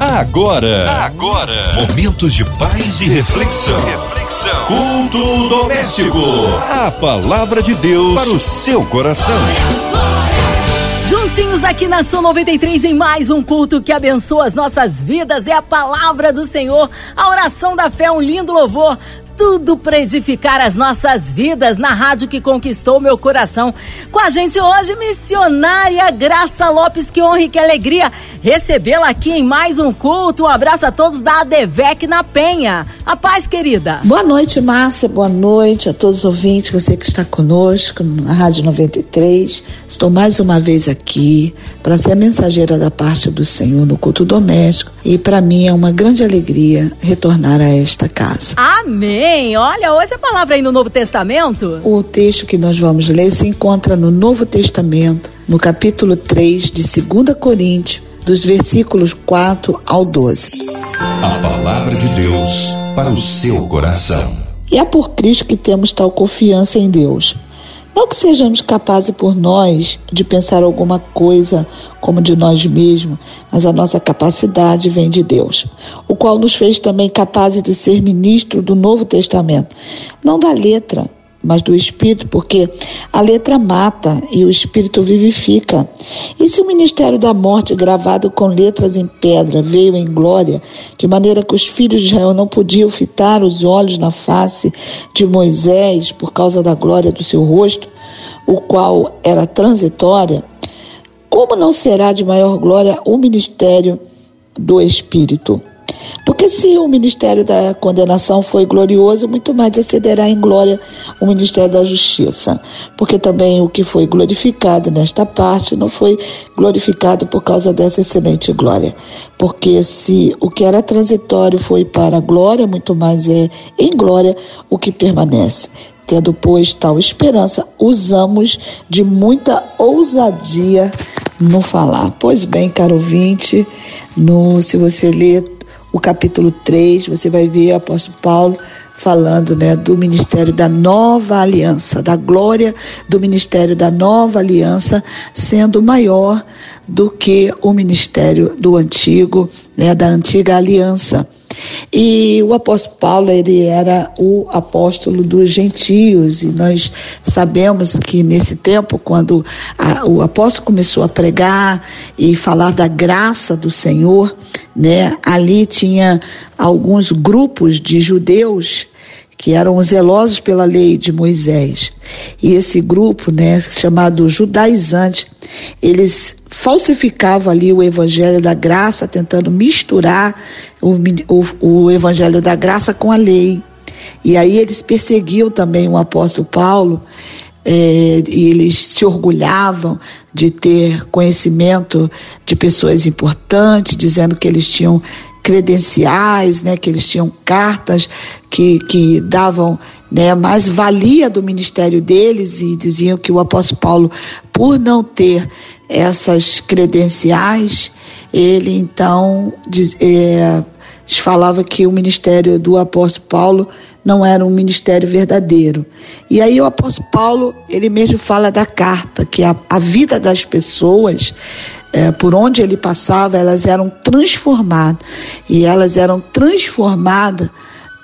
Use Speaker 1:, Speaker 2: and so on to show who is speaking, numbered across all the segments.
Speaker 1: Agora, agora, momentos de paz e reflexão. Reflexão. Culto doméstico. A palavra de Deus para o seu coração.
Speaker 2: Juntinhos aqui na Sul 93 em mais um culto que abençoa as nossas vidas. É a palavra do Senhor, a oração da fé, um lindo louvor tudo para edificar as nossas vidas na rádio que conquistou meu coração. Com a gente hoje, missionária Graça Lopes, que honra e que alegria recebê-la aqui em mais um culto. Um abraço a todos da ADVEC na Penha. A paz, querida.
Speaker 3: Boa noite, Márcia. Boa noite a todos os ouvintes, você que está conosco na Rádio 93. Estou mais uma vez aqui para ser a mensageira da parte do Senhor no culto doméstico e para mim é uma grande alegria retornar a esta casa.
Speaker 2: Amém. Olha, hoje a palavra aí no Novo Testamento.
Speaker 3: O texto que nós vamos ler se encontra no Novo Testamento, no capítulo 3 de 2 Coríntios, dos versículos 4 ao 12.
Speaker 1: A palavra de Deus para o seu coração.
Speaker 3: E é por Cristo que temos tal confiança em Deus. Não que sejamos capazes por nós de pensar alguma coisa como de nós mesmos, mas a nossa capacidade vem de Deus, o qual nos fez também capazes de ser ministro do Novo Testamento, não da letra, mas do Espírito, porque a letra mata e o Espírito vivifica. E se o ministério da morte, gravado com letras em pedra, veio em glória, de maneira que os filhos de Israel não podiam fitar os olhos na face de Moisés por causa da glória do seu rosto, o qual era transitória, como não será de maior glória o ministério do Espírito? Se o ministério da condenação foi glorioso, muito mais excederá em glória o ministério da justiça. Porque também o que foi glorificado nesta parte não foi glorificado por causa dessa excelente glória. Porque se o que era transitório foi para a glória, muito mais é em glória o que permanece. Tendo, pois, tal esperança, usamos de muita ousadia no falar. Pois bem, caro ouvinte, no, se você ler o capítulo 3, você vai ver o apóstolo Paulo falando né, do ministério da nova aliança, da glória do ministério da nova aliança sendo maior do que o ministério do antigo, né, da antiga aliança. E o apóstolo Paulo, ele era o apóstolo dos gentios, e nós sabemos que nesse tempo, quando a, o apóstolo começou a pregar e falar da graça do Senhor, né, ali tinha alguns grupos de judeus que eram zelosos pela lei de Moisés. E esse grupo, né, chamado judaizante, eles falsificavam ali o evangelho da graça, tentando misturar o, o, o evangelho da graça com a lei. E aí eles perseguiam também o apóstolo Paulo, é, e eles se orgulhavam de ter conhecimento de pessoas importantes, dizendo que eles tinham credenciais, né, que eles tinham cartas que, que davam né, mais valia do ministério deles e diziam que o apóstolo Paulo, por não ter essas credenciais, ele então diz, é, falava que o ministério do apóstolo Paulo não era um ministério verdadeiro. E aí o apóstolo Paulo, ele mesmo fala da carta, que a, a vida das pessoas, é, por onde ele passava, elas eram transformadas. E elas eram transformadas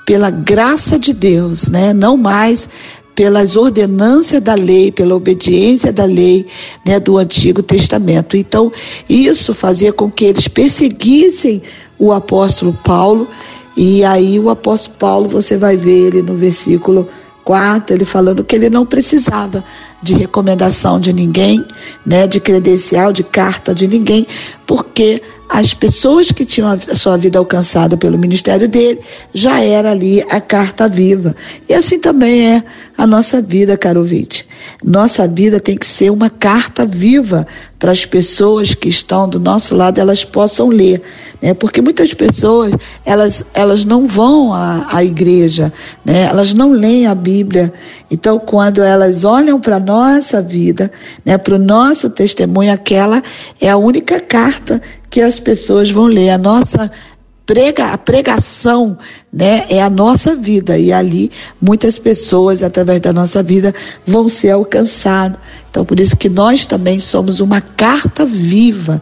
Speaker 3: pela graça de Deus, né? Não mais pelas ordenâncias da lei, pela obediência da lei né, do Antigo Testamento. Então, isso fazia com que eles perseguissem o apóstolo Paulo, e aí o apóstolo Paulo, você vai ver ele no versículo 4, ele falando que ele não precisava de recomendação de ninguém, né, de credencial, de carta de ninguém, porque as pessoas que tinham a sua vida alcançada pelo ministério dele já era ali a carta viva. E assim também é a nossa vida, caro ouvinte. Nossa vida tem que ser uma carta viva para as pessoas que estão do nosso lado, elas possam ler, né? Porque muitas pessoas, elas, elas não vão à, à igreja, né? Elas não leem a Bíblia. Então, quando elas olham para a nossa vida, né? Para o nosso testemunho, aquela é a única carta que as pessoas vão ler. A nossa prega, a pregação, né, é a nossa vida e ali muitas pessoas através da nossa vida vão ser alcançadas. Então por isso que nós também somos uma carta viva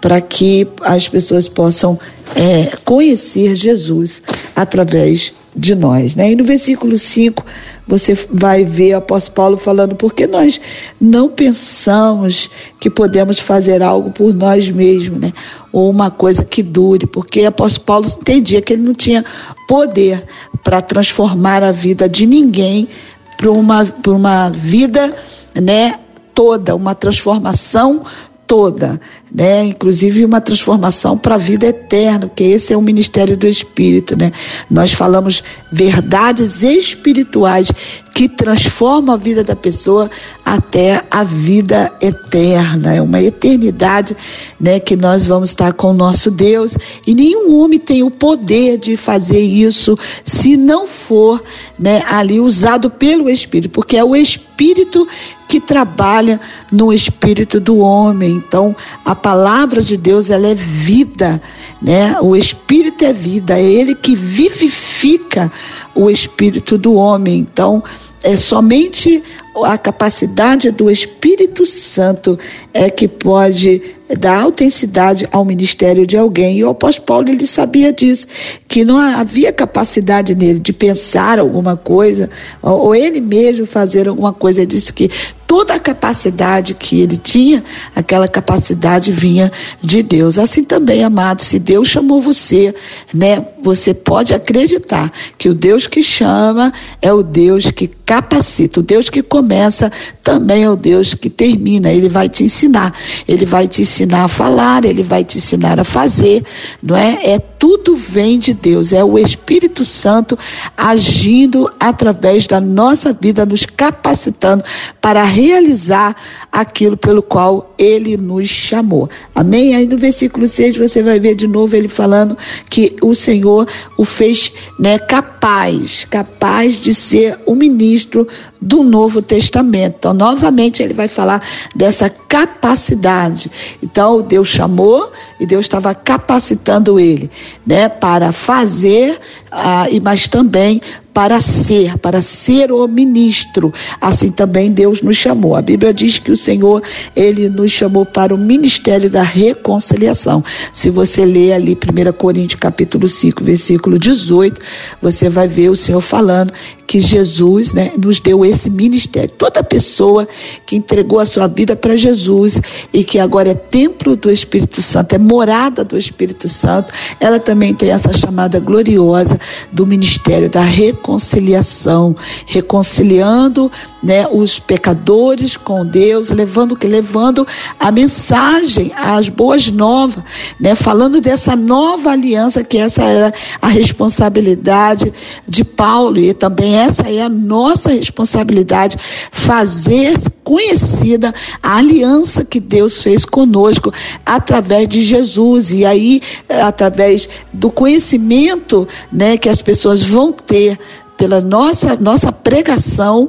Speaker 3: para que as pessoas possam é, conhecer Jesus através de nós. Né? E no versículo 5, você vai ver o apóstolo Paulo falando, porque nós não pensamos que podemos fazer algo por nós mesmos, né? ou uma coisa que dure, porque o apóstolo Paulo entendia que ele não tinha poder para transformar a vida de ninguém para uma, uma vida né, toda, uma transformação toda, né? Inclusive uma transformação para a vida eterna, porque esse é o ministério do Espírito, né? Nós falamos verdades espirituais que transformam a vida da pessoa até a vida eterna. É uma eternidade, né, que nós vamos estar com o nosso Deus, e nenhum homem tem o poder de fazer isso se não for, né, ali usado pelo Espírito, porque é o Espírito que trabalha no espírito do homem. Então, a palavra de Deus, ela é vida, né? O espírito é vida, é ele que vivifica o espírito do homem. Então, é somente a capacidade do Espírito Santo é que pode dar autenticidade ao ministério de alguém. E o apóstolo Paulo ele sabia disso, que não havia capacidade nele de pensar alguma coisa, ou ele mesmo fazer alguma coisa. Ele disse que toda a capacidade que ele tinha, aquela capacidade vinha de Deus. Assim também, amado, se Deus chamou você, né, você pode acreditar que o Deus que chama é o Deus que capacita, o Deus que começa também é o Deus que termina. Ele vai te ensinar, ele vai te ensinar a falar, ele vai te ensinar a fazer, não é? É tudo vem de Deus, é o Espírito Santo agindo através da nossa vida, nos capacitando para realizar aquilo pelo qual ele nos chamou. Amém? Aí no versículo 6 você vai ver de novo ele falando que o Senhor o fez né, capaz, capaz de ser o ministro do Novo Testamento. Então, novamente, ele vai falar dessa capacidade. Então, Deus chamou e Deus estava capacitando ele, né, para fazer, ah, mas também para ser, para ser o ministro. Assim também Deus nos chamou. A Bíblia diz que o Senhor, ele nos chamou para o ministério da reconciliação. Se você ler ali 1 Coríntios capítulo 5, versículo 18, você vai ver o Senhor falando que Jesus, né, nos deu esse ministério. Toda pessoa que entregou a sua vida para Jesus e que agora é templo do Espírito Santo, é morada do Espírito Santo, ela também tem essa chamada gloriosa do ministério da reconciliação reconciliação, reconciliando né, os pecadores com Deus, levando que levando a mensagem, as boas novas, né, falando dessa nova aliança que essa era a responsabilidade de Paulo. E também essa é a nossa responsabilidade fazer conhecida a aliança que Deus fez conosco através de Jesus. E aí através do conhecimento, né, que as pessoas vão ter pela nossa, nossa pregação,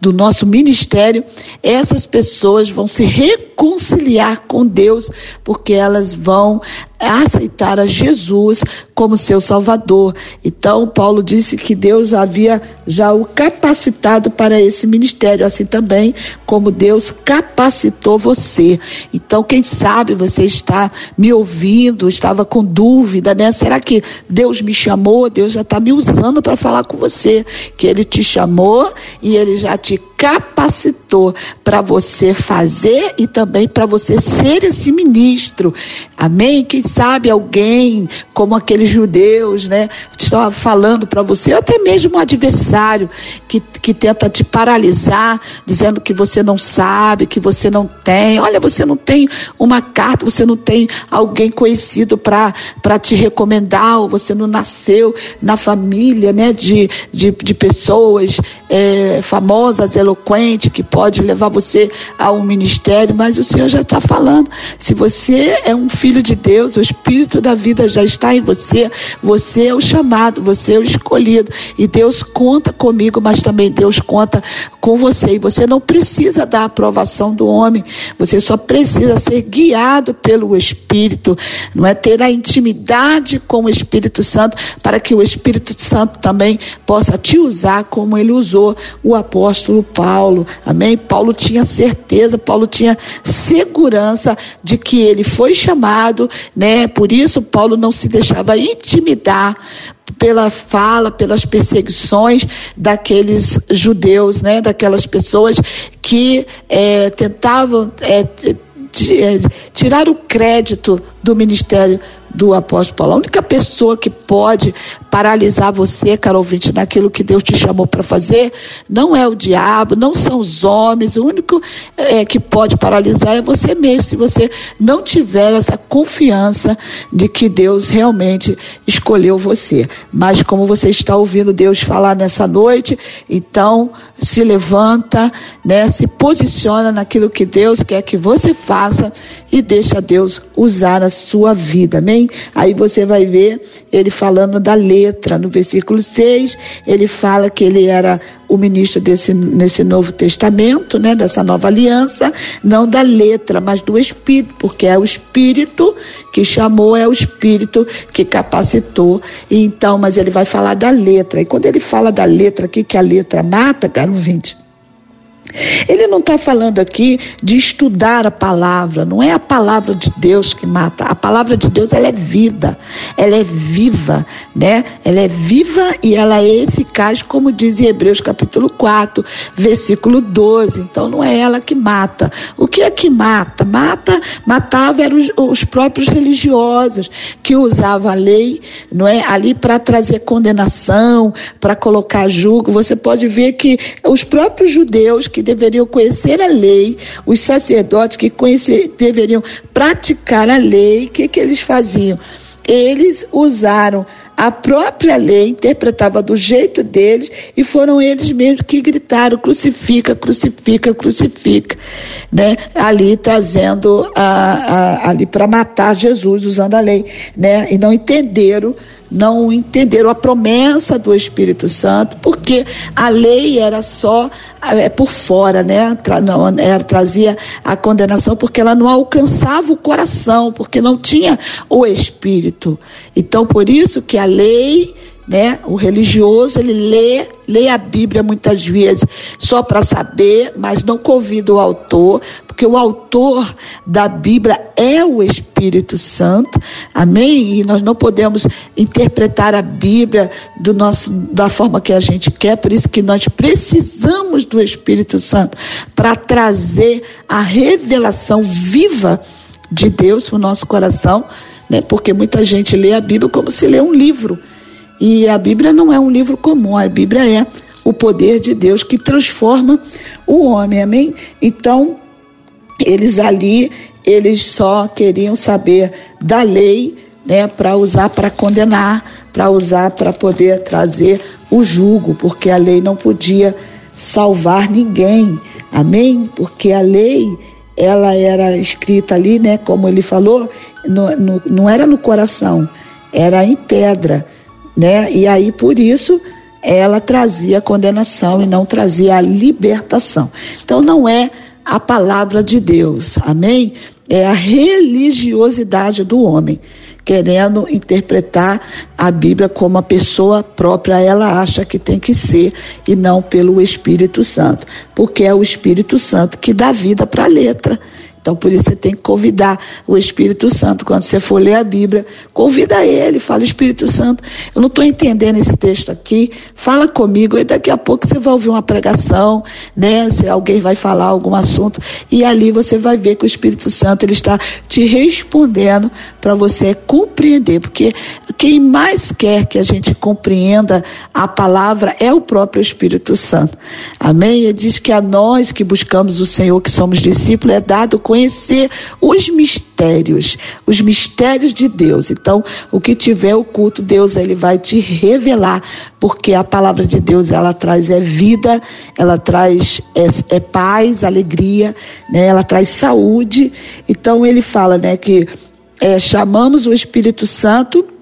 Speaker 3: do nosso ministério, essas pessoas vão se reconciliar com Deus, porque elas vão aceitar a Jesus como seu Salvador. Então, Paulo disse que Deus havia já o capacitado para esse ministério, assim também como Deus capacitou você. Então, quem sabe você está me ouvindo, estava com dúvida, né? Será que Deus me chamou? Deus já está me usando para falar com você, que Ele te chamou e Ele já te capacitou para você fazer e também para você ser esse ministro. Amém? Quem sabe alguém, como aqueles judeus, né, estava falando para você, até mesmo um adversário que, que tenta te paralisar, dizendo que você não sabe, que você não tem. Olha, você não tem uma carta, você não tem alguém conhecido para te recomendar, ou você não nasceu na família né, de, de, de pessoas é, famosas, eloquentes eloquente, que pode levar você a um ministério, mas o Senhor já está falando. Se você é um filho de Deus, o Espírito da vida já está em você, você é o chamado, você é o escolhido. E Deus conta comigo, mas também Deus conta com você. E você não precisa da aprovação do homem, você só precisa ser guiado pelo Espírito, não é? Ter a intimidade com o Espírito Santo para que o Espírito Santo também possa te usar como ele usou o apóstolo Paulo. Amém? Paulo tinha certeza, Paulo tinha segurança de que ele foi chamado, né? Por isso Paulo não se deixava intimidar pela fala, pelas perseguições daqueles judeus, né? Daquelas pessoas que é, tentavam é, é tirar o crédito do ministério do apóstolo Paulo. A única pessoa que pode paralisar você, caro ouvinte, naquilo que Deus te chamou para fazer, não é o diabo, não são os homens. O único é, que pode paralisar é você mesmo, se você não tiver essa confiança de que Deus realmente escolheu você. Mas como você está ouvindo Deus falar nessa noite, então se levanta, né, se posiciona naquilo que Deus quer que você faça e deixa Deus usar a sua vida. Amém? Aí você vai ver ele falando da letra. No versículo 6, ele fala que ele era o ministro desse nesse Novo Testamento, né, dessa nova aliança, não da letra, mas do espírito, porque é o espírito que chamou, é o espírito que capacitou. E então, mas ele vai falar da letra. E quando ele fala da letra aqui que a letra mata, caro ouvinte, ele não está falando aqui de estudar a palavra, não é a palavra de Deus que mata. A palavra de Deus ela é vida, ela é viva, né? Ela é viva e ela é eficaz, como diz em Hebreus capítulo 4, versículo 12. Então não é ela que mata. O que é que mata? Mata, matava eram os, os próprios religiosos que usavam a lei, não é? Ali para trazer condenação, para colocar julgo. Você pode ver que os próprios judeus que deveriam conhecer a lei, os sacerdotes que conhecer, deveriam praticar a lei, o que, que eles faziam? Eles usaram a própria lei, interpretava do jeito deles, e foram eles mesmos que gritaram: crucifica, crucifica, crucifica, né? ali trazendo a, a ali para matar Jesus, usando a lei, né? e não entenderam não entenderam a promessa do Espírito Santo, porque a lei era só é, por fora, né? Tra, não, era, trazia a condenação porque ela não alcançava o coração, porque não tinha o Espírito. Então, por isso que a lei né? O religioso ele lê, lê a Bíblia muitas vezes só para saber, mas não convida o autor, porque o autor da Bíblia é o Espírito Santo. Amém? E nós não podemos interpretar a Bíblia do nosso da forma que a gente quer, por isso que nós precisamos do Espírito Santo para trazer a revelação viva de Deus para o nosso coração, né? Porque muita gente lê a Bíblia como se lê um livro. E a Bíblia não é um livro comum, a Bíblia é o poder de Deus que transforma o homem, amém? Então, eles ali, eles só queriam saber da lei, né, para usar para condenar, para usar para poder trazer o jugo, porque a lei não podia salvar ninguém, amém? Porque a lei ela era escrita ali, né, como ele falou, no, no, não era no coração, era em pedra né? E aí por isso ela trazia condenação e não trazia a libertação. Então não é a palavra de Deus, amém? É a religiosidade do homem, querendo interpretar a Bíblia como a pessoa própria ela acha que tem que ser e não pelo Espírito Santo, porque é o Espírito Santo que dá vida para a letra. Então, por isso você tem que convidar o Espírito Santo. Quando você for ler a Bíblia, convida ele, fala, Espírito Santo, eu não estou entendendo esse texto aqui, fala comigo, e daqui a pouco você vai ouvir uma pregação, né? Se alguém vai falar algum assunto, e ali você vai ver que o Espírito Santo ele está te respondendo para você compreender, porque quem mais quer que a gente compreenda a palavra é o próprio Espírito Santo. Amém? Ele diz que a nós que buscamos o Senhor, que somos discípulos, é dado conhecer os mistérios, os mistérios de Deus. Então, o que tiver oculto, Deus ele vai te revelar, porque a palavra de Deus ela traz é vida, ela traz é, é paz, alegria, né? Ela traz saúde. Então ele fala, né, que é, chamamos o Espírito Santo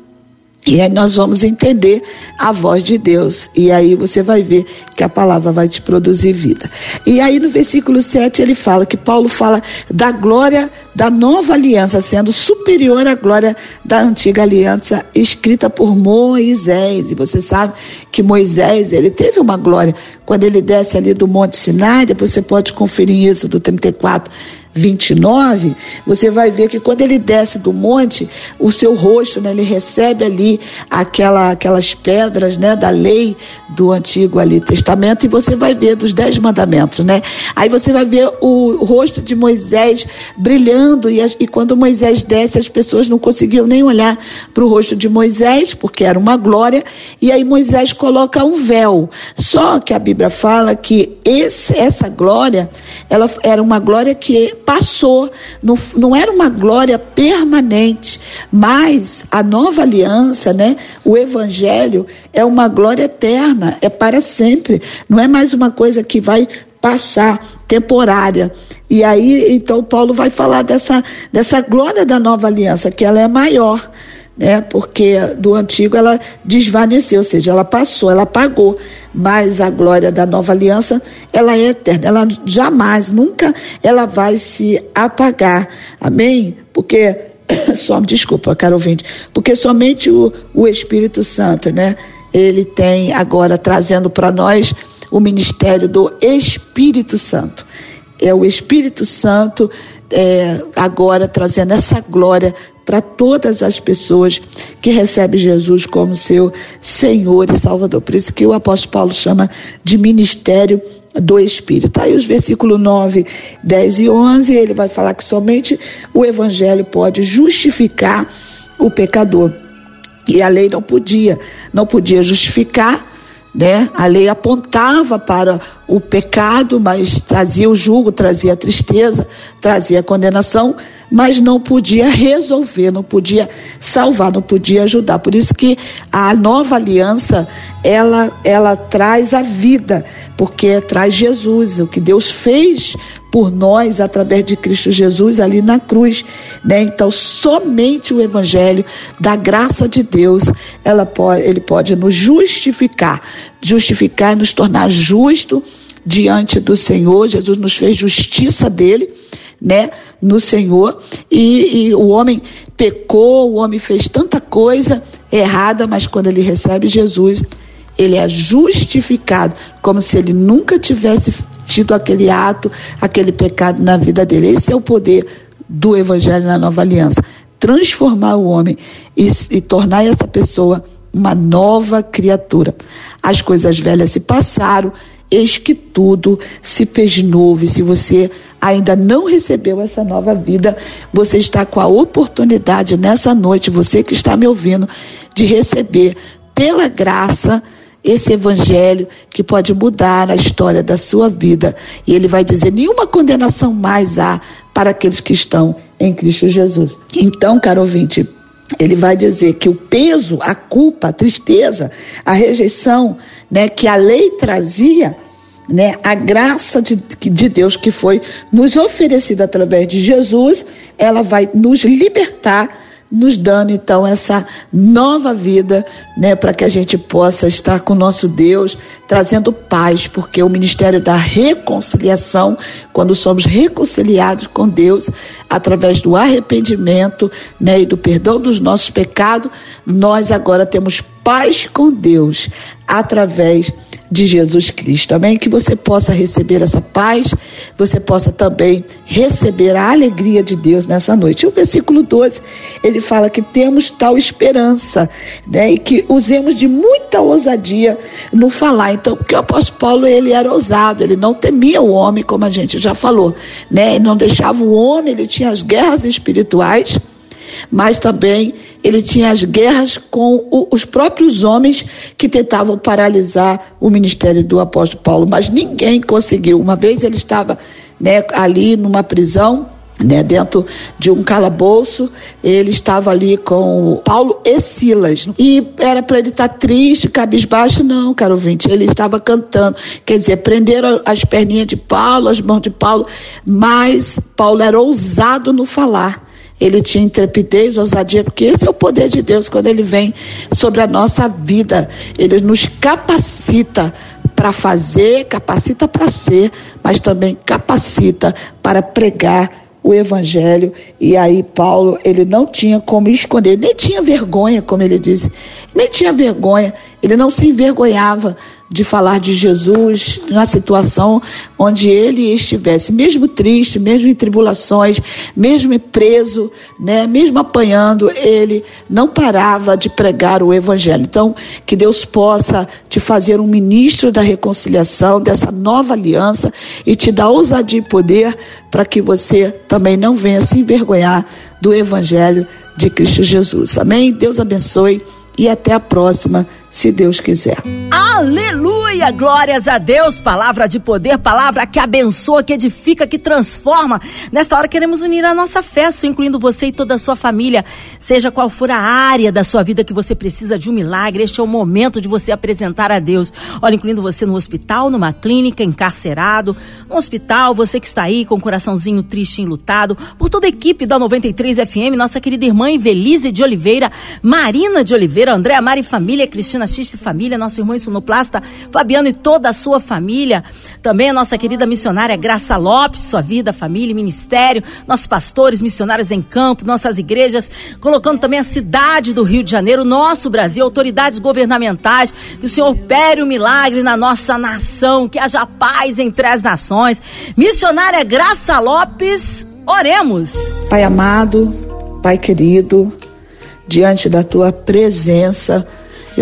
Speaker 3: e aí nós vamos entender a voz de Deus. E aí você vai ver que a palavra vai te produzir vida. E aí no versículo 7 ele fala que Paulo fala da glória da nova aliança sendo superior à glória da antiga aliança escrita por Moisés. E você sabe que Moisés, ele teve uma glória quando ele desce ali do Monte Sinai, depois você pode conferir isso do 34 29, você vai ver que quando ele desce do monte, o seu rosto, né, ele recebe ali aquela, aquelas pedras, né, da lei do antigo ali testamento e você vai ver dos dez mandamentos, né? Aí você vai ver o rosto de Moisés brilhando e, e quando Moisés desce, as pessoas não conseguiam nem olhar para o rosto de Moisés porque era uma glória e aí Moisés coloca um véu. Só que a Bíblia fala que esse, essa glória, ela era uma glória que passou, não, não era uma glória permanente, mas a nova aliança, né, o evangelho, é uma glória eterna, é para sempre, não é mais uma coisa que vai passar, temporária. E aí, então, Paulo vai falar dessa, dessa glória da nova aliança, que ela é maior né? Porque do antigo ela desvaneceu, ou seja, ela passou, ela apagou, mas a glória da nova aliança, ela é eterna, ela jamais, nunca ela vai se apagar. Amém? Porque só desculpa, caro ouvinte, porque somente o, o Espírito Santo, né? Ele tem agora trazendo para nós o ministério do Espírito Santo é o Espírito Santo é, agora trazendo essa glória para todas as pessoas que recebem Jesus como seu Senhor e Salvador. Por isso que o apóstolo Paulo chama de ministério do Espírito. Aí os versículos 9, 10 e 11, ele vai falar que somente o Evangelho pode justificar o pecador. E a lei não podia, não podia justificar né? A lei apontava para o pecado, mas trazia o jugo, trazia a tristeza, trazia a condenação, mas não podia resolver, não podia salvar, não podia ajudar. Por isso que a nova aliança, ela ela traz a vida, porque traz Jesus, o que Deus fez por nós através de Cristo Jesus ali na cruz, né? Então, somente o evangelho da graça de Deus, ela pode, ele pode nos justificar, justificar e nos tornar justo diante do Senhor. Jesus nos fez justiça dele, né, no Senhor, e, e, o homem pecou, o homem fez tanta coisa errada, mas quando ele recebe Jesus, ele é justificado, como se ele nunca tivesse tido aquele ato, aquele pecado na vida dele. Esse é o poder do Evangelho na nova aliança. Transformar o homem e, e tornar essa pessoa uma nova criatura. As coisas velhas se passaram, eis que tudo se fez novo. E se você ainda não recebeu essa nova vida, você está com a oportunidade nessa noite, você que está me ouvindo, de receber pela graça esse evangelho que pode mudar a história da sua vida. E ele vai dizer: nenhuma condenação mais há para aqueles que estão em Cristo Jesus. Então, caro ouvinte, ele vai dizer que o peso, a culpa, a tristeza, a rejeição, né, que a lei trazia, né, a graça de, de Deus que foi nos oferecida através de Jesus, ela vai nos libertar nos dando então essa nova vida, né, para que a gente possa estar com o nosso Deus, trazendo paz, porque o ministério da reconciliação, quando somos reconciliados com Deus através do arrependimento, né, e do perdão dos nossos pecados, nós agora temos paz com Deus através de Jesus Cristo. Amém? Que você possa receber essa paz, você possa também receber a alegria de Deus nessa noite. E o versículo 12, ele fala que temos tal esperança, né? E que usemos de muita ousadia no falar. Então, porque o apóstolo Paulo, ele era ousado, ele não temia o homem, como a gente já falou, né? Ele não deixava o homem, ele tinha as guerras espirituais mas também ele tinha as guerras com o, os próprios homens que tentavam paralisar o ministério do apóstolo Paulo, mas ninguém conseguiu. Uma vez ele estava né, ali numa prisão né, dentro de um calabouço, ele estava ali com Paulo e Silas. E era para ele estar tá triste, cabisbaixo, não, caro ouvinte. Ele estava cantando. Quer dizer, prenderam as perninhas de Paulo, as mãos de Paulo, mas Paulo era ousado no falar. Ele tinha intrepidez, ousadia, porque esse é o poder de Deus quando ele vem sobre a nossa vida. Ele nos capacita para fazer, capacita para ser, mas também capacita para pregar o evangelho. E aí Paulo ele não tinha como esconder, nem tinha vergonha, como ele disse, nem tinha vergonha, ele não se envergonhava de falar de Jesus na situação onde ele estivesse, mesmo triste, mesmo em tribulações, mesmo preso, né, mesmo apanhando, ele não parava de pregar o evangelho. Então, que Deus possa te fazer um ministro da reconciliação, dessa nova aliança e te dar ousadia e poder para que você também não venha se envergonhar do evangelho de Cristo Jesus. Amém? Deus abençoe e até a próxima se Deus quiser.
Speaker 2: Aleluia! Glórias a Deus! Palavra de poder, palavra que abençoa, que edifica, que transforma. Nesta hora queremos unir a nossa fé, incluindo você e toda a sua família. Seja qual for a área da sua vida que você precisa de um milagre, este é o momento de você apresentar a Deus. Olha, incluindo você no hospital, numa clínica, encarcerado, no hospital, você que está aí com o coraçãozinho triste e enlutado, por toda a equipe da 93 FM, nossa querida irmã Evelise de Oliveira, Marina de Oliveira, Andréa Mari Família, Cristina Cristina Família, nosso irmão sonoplasta Fabiano e toda a sua família. Também a nossa querida missionária Graça Lopes, sua vida, família e ministério. Nossos pastores, missionários em campo, nossas igrejas. Colocando também a cidade do Rio de Janeiro, nosso Brasil, autoridades governamentais. Que o Senhor opere o um milagre na nossa nação. Que haja paz entre as nações. Missionária Graça Lopes, oremos.
Speaker 3: Pai amado, Pai querido, diante da tua presença,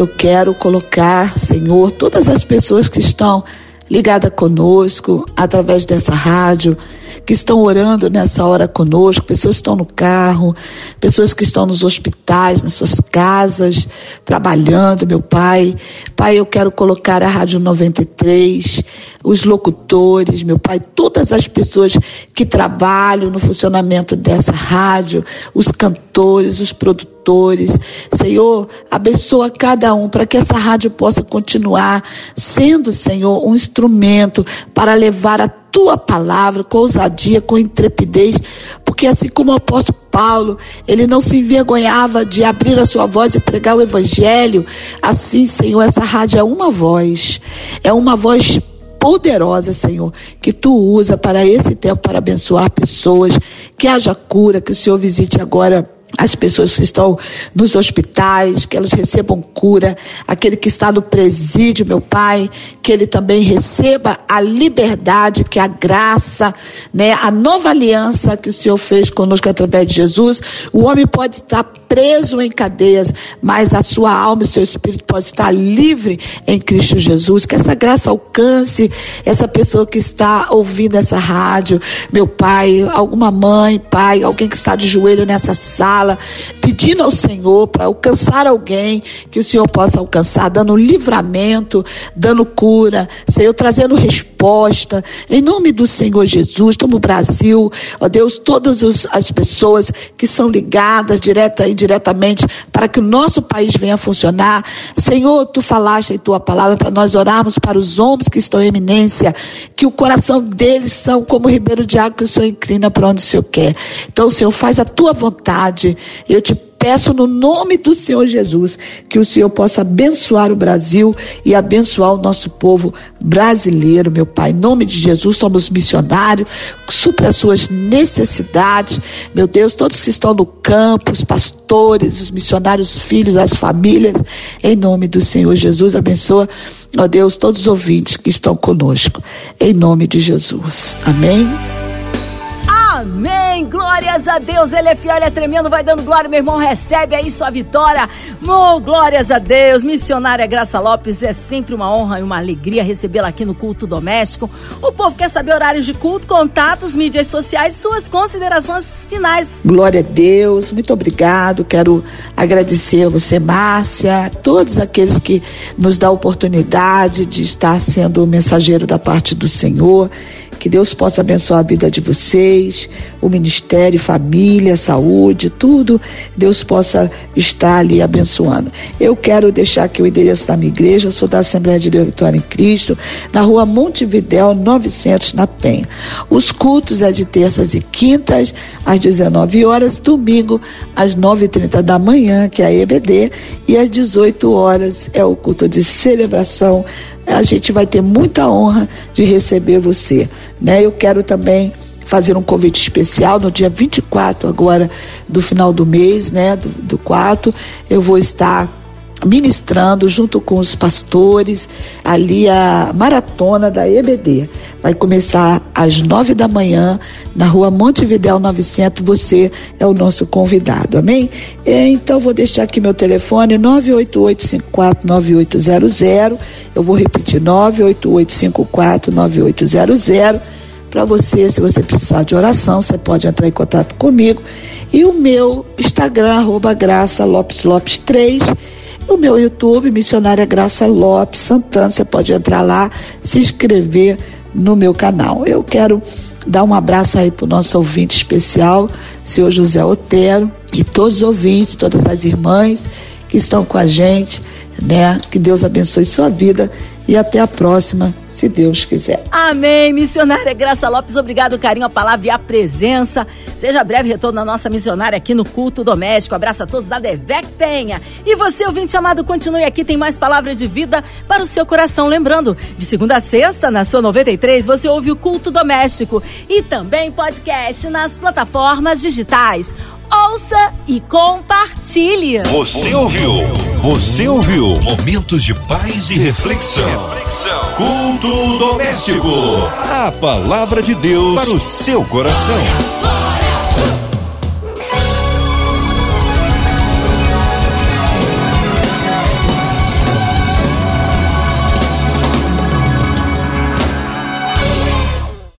Speaker 3: eu quero colocar, Senhor, todas as pessoas que estão ligadas conosco através dessa rádio, que estão orando nessa hora conosco, pessoas que estão no carro, pessoas que estão nos hospitais, nas suas casas, trabalhando, meu Pai. Pai, eu quero colocar a Rádio 93, os locutores, meu Pai, todas as pessoas que trabalham no funcionamento dessa rádio, os cantores, os produtores pastores. Senhor, abençoa cada um para que essa rádio possa continuar sendo, Senhor, um instrumento para levar a tua palavra com ousadia, com intrepidez, porque assim como o apóstolo Paulo, ele não se envergonhava de abrir a sua voz e pregar o evangelho. Assim, Senhor, essa rádio é uma voz, é uma voz poderosa, Senhor, que tu usa para esse tempo para abençoar pessoas, que haja cura, que o Senhor visite agora as pessoas que estão nos hospitais, que elas recebam cura, aquele que está no presídio, meu Pai, que ele também receba a liberdade, que a graça, né, a nova aliança que o Senhor fez conosco através de Jesus. O homem pode estar preso em cadeias, mas a sua alma e seu espírito pode estar livre em Cristo Jesus. Que essa graça alcance essa pessoa que está ouvindo essa rádio, meu Pai, alguma mãe, pai, alguém que está de joelho nessa sala fala, pedindo ao Senhor para alcançar alguém, que o Senhor possa alcançar, dando livramento, dando cura, Senhor, trazendo resposta, em nome do Senhor Jesus, toma o Brasil, ó Deus, todas as pessoas que são ligadas direta e indiretamente para que o nosso país venha a funcionar. Senhor, tu falaste em tua palavra para nós orarmos para os homens que estão em eminência, que o coração deles são como o ribeiro de água que o Senhor inclina para onde o Senhor quer. Então, Senhor, faz a tua vontade eu te peço no nome do Senhor Jesus que o Senhor possa abençoar o Brasil e abençoar o nosso povo brasileiro, meu Pai. Em nome de Jesus, somos missionários, supra as suas necessidades, meu Deus, todos que estão no campo, os pastores, os missionários, filhos, as famílias, em nome do Senhor Jesus, abençoa, ó Deus, todos os ouvintes que estão conosco, em nome de Jesus. Amém.
Speaker 2: Amém! Glórias a Deus, Ele é fiel, Ele é tremendo, vai dando glória, meu irmão, recebe aí sua vitória. Oh, glórias a Deus, missionária Graça Lopes, é sempre uma honra e uma alegria recebê-la aqui no culto doméstico. O povo quer saber horários de culto, contatos, mídias sociais, suas considerações finais.
Speaker 3: Glória a Deus, muito obrigado, quero agradecer a você, Márcia, todos aqueles que nos dão a oportunidade de estar sendo mensageiro da parte do Senhor. Que Deus possa abençoar a vida de vocês, o ministério, família, saúde, tudo. Deus possa estar ali abençoando. Eu quero deixar aqui o endereço da minha igreja, sou da Assembleia de Deus Vitória em Cristo, na rua Montevidéu, 900, na Penha. Os cultos é de terças e quintas, às 19 horas, domingo, às 9h30 da manhã, que é a EBD, e às 18 horas é o culto de celebração a gente vai ter muita honra de receber você. Né? Eu quero também fazer um convite especial no dia 24 agora do final do mês, né, do, do quarto, eu vou estar ministrando junto com os pastores ali a maratona da EBD. Vai começar às nove da manhã na rua Montevidéu 900. Você é o nosso convidado, amém? Então vou deixar aqui meu telefone 988549800. Eu vou repetir 988549800 para você, se você precisar de oração, você pode entrar em contato comigo. E o meu Instagram, arroba Graça Lopes Lopes 3 o meu YouTube, Missionária Graça Lopes Santana. Você pode entrar lá, se inscrever no meu canal. Eu quero dar um abraço aí para o nosso ouvinte especial, senhor José Otero, e todos os ouvintes, todas as irmãs que estão com a gente, né? Que Deus abençoe sua vida e até a próxima, se Deus quiser.
Speaker 2: Amém. Missionária Graça Lopes, obrigado, carinho, a palavra e a presença. Seja breve retorno da nossa missionária aqui no culto doméstico. Abraço a todos da Devec Penha. E você, ouvinte amado, continue aqui, tem mais palavra de vida para o seu coração. Lembrando, de segunda a sexta, na sua 93, você ouve o culto doméstico e também podcast nas plataformas digitais. Ouça e compartilhe.
Speaker 1: Você ouviu? Você ouviu? Momentos de paz e reflexão. reflexão. Culto doméstico. A palavra de Deus para o seu coração.